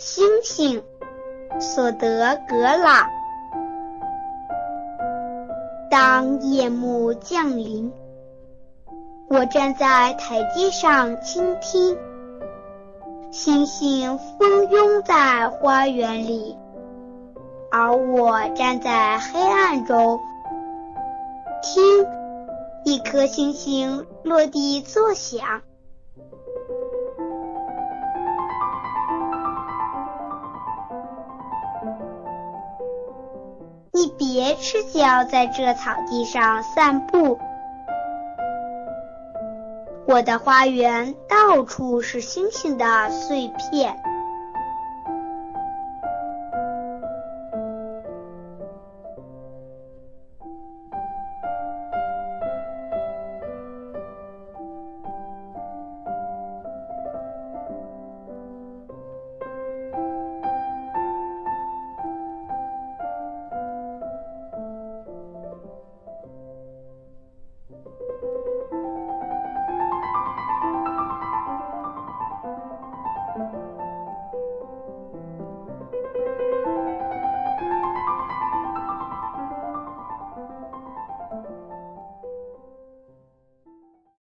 星星，索德格朗。当夜幕降临，我站在台阶上倾听，星星蜂拥在花园里，而我站在黑暗中，听一颗星星落地作响。你别赤脚在这草地上散步，我的花园到处是星星的碎片。